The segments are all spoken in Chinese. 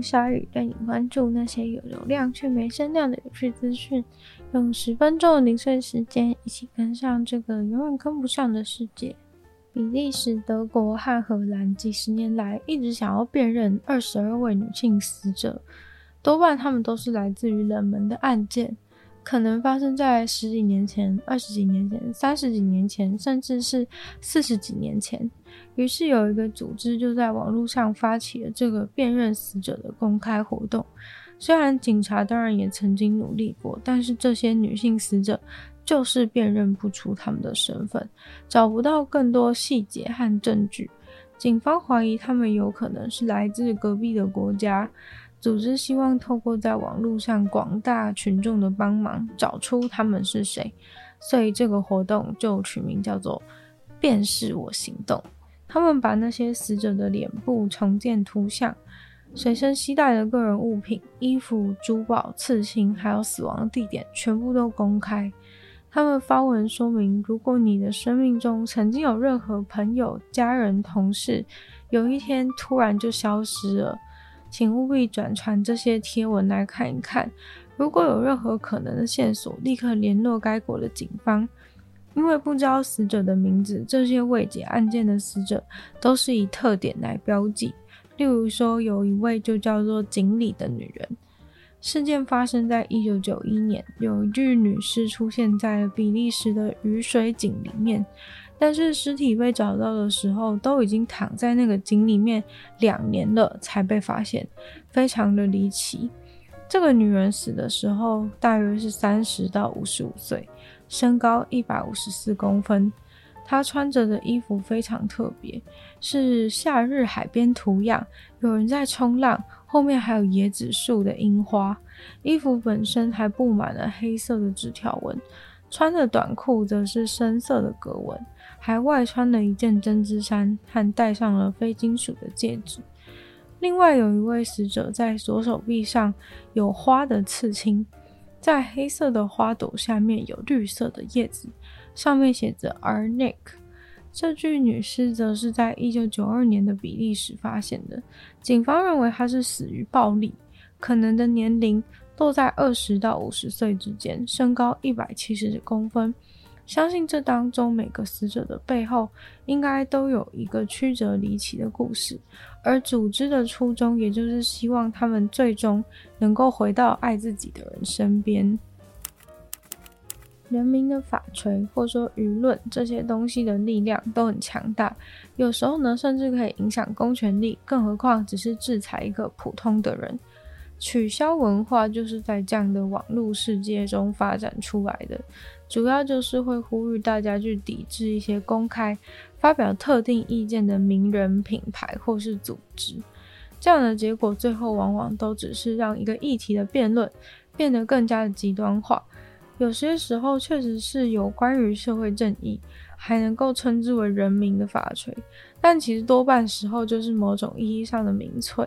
迎光临鲨语，带你关注那些有流量却没声量的有趣资讯。用十分钟的零碎时间，一起跟上这个永远跟不上的世界。比利时、德国和荷兰几十年来一直想要辨认二十二位女性死者，多半她们都是来自于冷门的案件，可能发生在十几年前、二十几年前、三十几年前，甚至是四十几年前。于是有一个组织就在网络上发起了这个辨认死者的公开活动。虽然警察当然也曾经努力过，但是这些女性死者。就是辨认不出他们的身份，找不到更多细节和证据。警方怀疑他们有可能是来自隔壁的国家。组织希望透过在网络上广大群众的帮忙，找出他们是谁。所以这个活动就取名叫做“辨识我行动”。他们把那些死者的脸部重建图像、随身携带的个人物品、衣服、珠宝、刺青，还有死亡地点，全部都公开。他们发文说明，如果你的生命中曾经有任何朋友、家人、同事，有一天突然就消失了，请务必转传这些贴文来看一看。如果有任何可能的线索，立刻联络该国的警方。因为不知道死者的名字，这些未解案件的死者都是以特点来标记。例如说，有一位就叫做井里的女人。事件发生在一九九一年，有一具女尸出现在比利时的雨水井里面，但是尸体被找到的时候，都已经躺在那个井里面两年了才被发现，非常的离奇。这个女人死的时候大约是三十到五十五岁，身高一百五十四公分，他穿着的衣服非常特别，是夏日海边图样，有人在冲浪。后面还有椰子树的樱花，衣服本身还布满了黑色的纸条纹，穿的短裤则是深色的格纹，还外穿了一件针织衫，和戴上了非金属的戒指。另外有一位死者在左手臂上有花的刺青，在黑色的花朵下面有绿色的叶子，上面写着 Arnick。这具女尸则是在一九九二年的比利时发现的，警方认为她是死于暴力，可能的年龄落在二十到五十岁之间，身高一百七十公分。相信这当中每个死者的背后应该都有一个曲折离奇的故事，而组织的初衷也就是希望他们最终能够回到爱自己的人身边。人民的法锤，或说舆论这些东西的力量都很强大，有时候呢，甚至可以影响公权力，更何况只是制裁一个普通的人。取消文化就是在这样的网络世界中发展出来的，主要就是会呼吁大家去抵制一些公开发表特定意见的名人、品牌或是组织。这样的结果，最后往往都只是让一个议题的辩论变得更加的极端化。有些时候确实是有关于社会正义，还能够称之为人民的法锤，但其实多半时候就是某种意义上的民粹。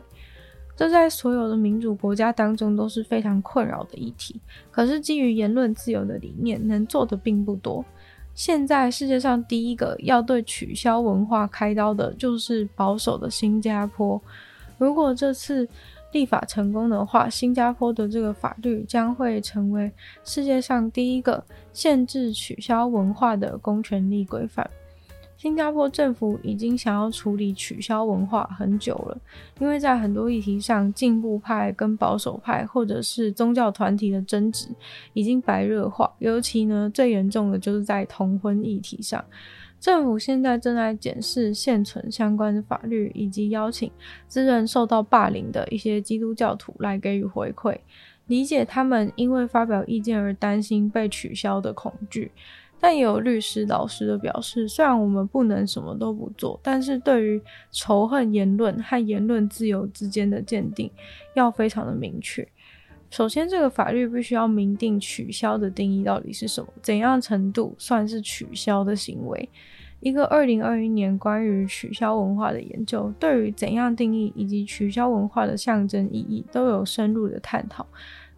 这在所有的民主国家当中都是非常困扰的议题。可是基于言论自由的理念，能做的并不多。现在世界上第一个要对取消文化开刀的，就是保守的新加坡。如果这次立法成功的话，新加坡的这个法律将会成为世界上第一个限制取消文化的公权力规范。新加坡政府已经想要处理取消文化很久了，因为在很多议题上，进步派跟保守派或者是宗教团体的争执已经白热化，尤其呢，最严重的就是在同婚议题上。政府现在正在检视现存相关的法律，以及邀请自认受到霸凌的一些基督教徒来给予回馈，理解他们因为发表意见而担心被取消的恐惧。但也有律师老实的表示，虽然我们不能什么都不做，但是对于仇恨言论和言论自由之间的鉴定要非常的明确。首先，这个法律必须要明定取消的定义到底是什么，怎样程度算是取消的行为。一个二零二一年关于取消文化的研究，对于怎样定义以及取消文化的象征意义都有深入的探讨，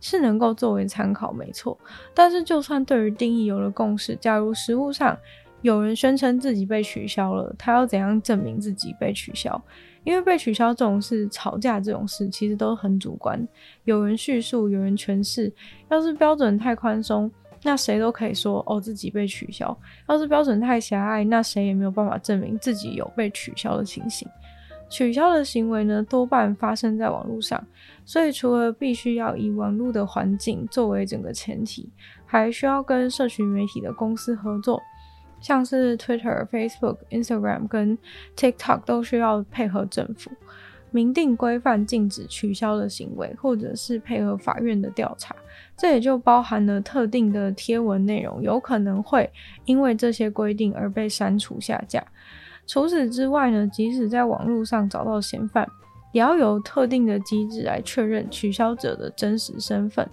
是能够作为参考，没错。但是，就算对于定义有了共识，假如实务上有人宣称自己被取消了，他要怎样证明自己被取消？因为被取消这种事，吵架这种事，其实都很主观。有人叙述，有人诠释。要是标准太宽松，那谁都可以说哦自己被取消；要是标准太狭隘，那谁也没有办法证明自己有被取消的情形。取消的行为呢，多半发生在网络上，所以除了必须要以网络的环境作为整个前提，还需要跟社群媒体的公司合作。像是 Twitter、Facebook、Instagram 跟 TikTok 都需要配合政府明定规范，禁止取消的行为，或者是配合法院的调查。这也就包含了特定的贴文内容有可能会因为这些规定而被删除下架。除此之外呢，即使在网络上找到嫌犯，也要有特定的机制来确认取消者的真实身份。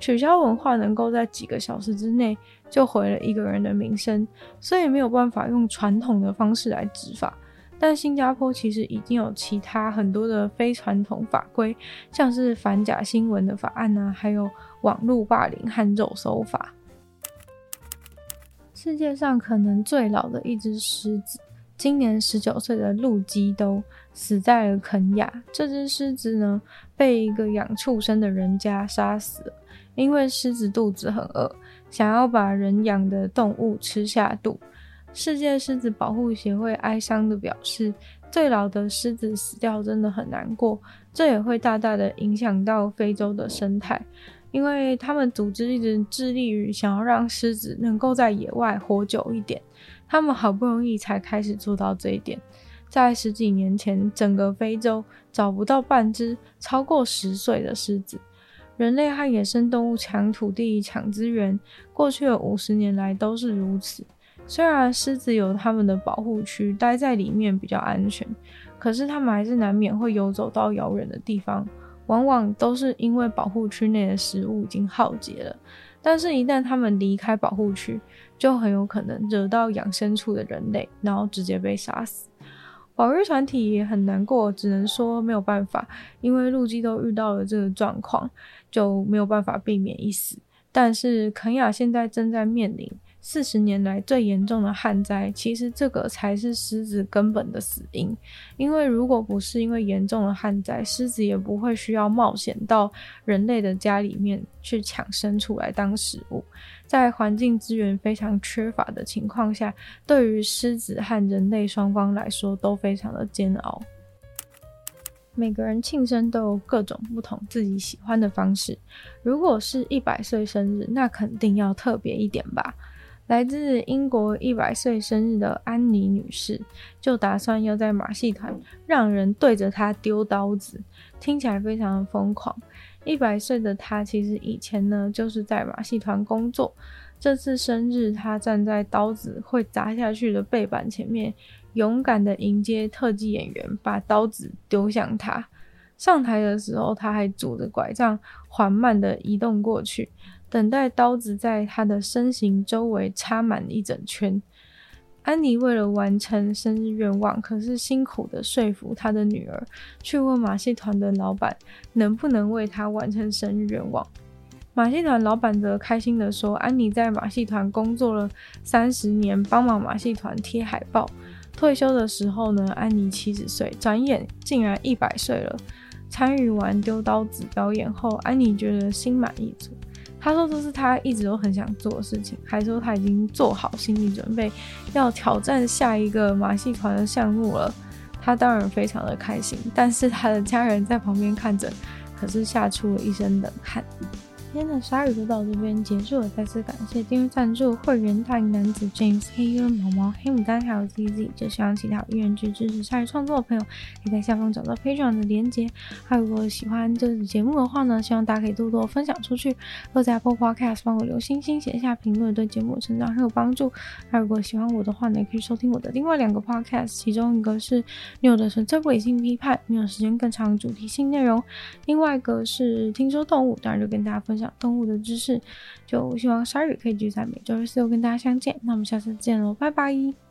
取消文化能够在几个小时之内就毁了一个人的名声，所以没有办法用传统的方式来执法。但新加坡其实已经有其他很多的非传统法规，像是反假新闻的法案啊，还有网络霸凌和肉搜法。世界上可能最老的一只狮子，今年十九岁的露基都死在了肯亚。这只狮子呢，被一个养畜生的人家杀死了。因为狮子肚子很饿，想要把人养的动物吃下肚。世界狮子保护协会哀伤地表示，最老的狮子死掉真的很难过，这也会大大的影响到非洲的生态，因为他们组织一直致力于想要让狮子能够在野外活久一点，他们好不容易才开始做到这一点。在十几年前，整个非洲找不到半只超过十岁的狮子。人类和野生动物抢土地、抢资源，过去的五十年来都是如此。虽然狮子有他们的保护区，待在里面比较安全，可是他们还是难免会游走到遥远的地方，往往都是因为保护区内的食物已经耗竭了。但是，一旦他们离开保护区，就很有可能惹到养牲畜的人类，然后直接被杀死。保育团体也很难过，只能说没有办法，因为陆基都遇到了这个状况，就没有办法避免一死。但是肯雅现在正在面临四十年来最严重的旱灾，其实这个才是狮子根本的死因。因为如果不是因为严重的旱灾，狮子也不会需要冒险到人类的家里面去抢牲畜来当食物。在环境资源非常缺乏的情况下，对于狮子和人类双方来说都非常的煎熬。每个人庆生都有各种不同自己喜欢的方式。如果是一百岁生日，那肯定要特别一点吧。来自英国一百岁生日的安妮女士，就打算要在马戏团让人对着她丢刀子，听起来非常的疯狂。一百岁的她其实以前呢就是在马戏团工作，这次生日她站在刀子会砸下去的背板前面，勇敢的迎接特技演员把刀子丢向她。上台的时候，她还拄着拐杖缓慢的移动过去。等待刀子在他的身形周围插满一整圈。安妮为了完成生日愿望，可是辛苦的说服他的女儿去问马戏团的老板能不能为他完成生日愿望。马戏团老板则开心地说：“安妮在马戏团工作了三十年，帮忙马戏团贴海报。退休的时候呢，安妮七十岁，转眼竟然一百岁了。参与完丢刀子表演后，安妮觉得心满意足。”他说：“这是他一直都很想做的事情，还说他已经做好心理准备，要挑战下一个马戏团的项目了。他当然非常的开心，但是他的家人在旁边看着，可是吓出了一身冷汗。今天的鲨鱼就到这边结束了，再次感谢订阅赞助会员大龄男子 James、黑渊、毛毛、黑牡丹还有 ZZ，就希望其他有意去支持鲨鱼创作的朋友，可以在下方找到 Patreon 的连结。还有如果喜欢这个节目的话呢，希望大家可以多多分享出去，或在 Apple Podcast 帮我留星星、写下评论，对节目成长很有帮助。还有如果喜欢我的话呢，也可以收听我的另外两个 Podcast，其中一个是妞的纯粹理性批判，没有时间更长主题性内容；另外一个是听说动物，当然就跟大家分享动物的知识。就希望鲨鱼可以继续在每周日四跟大家相见，那我们下次见喽，拜拜。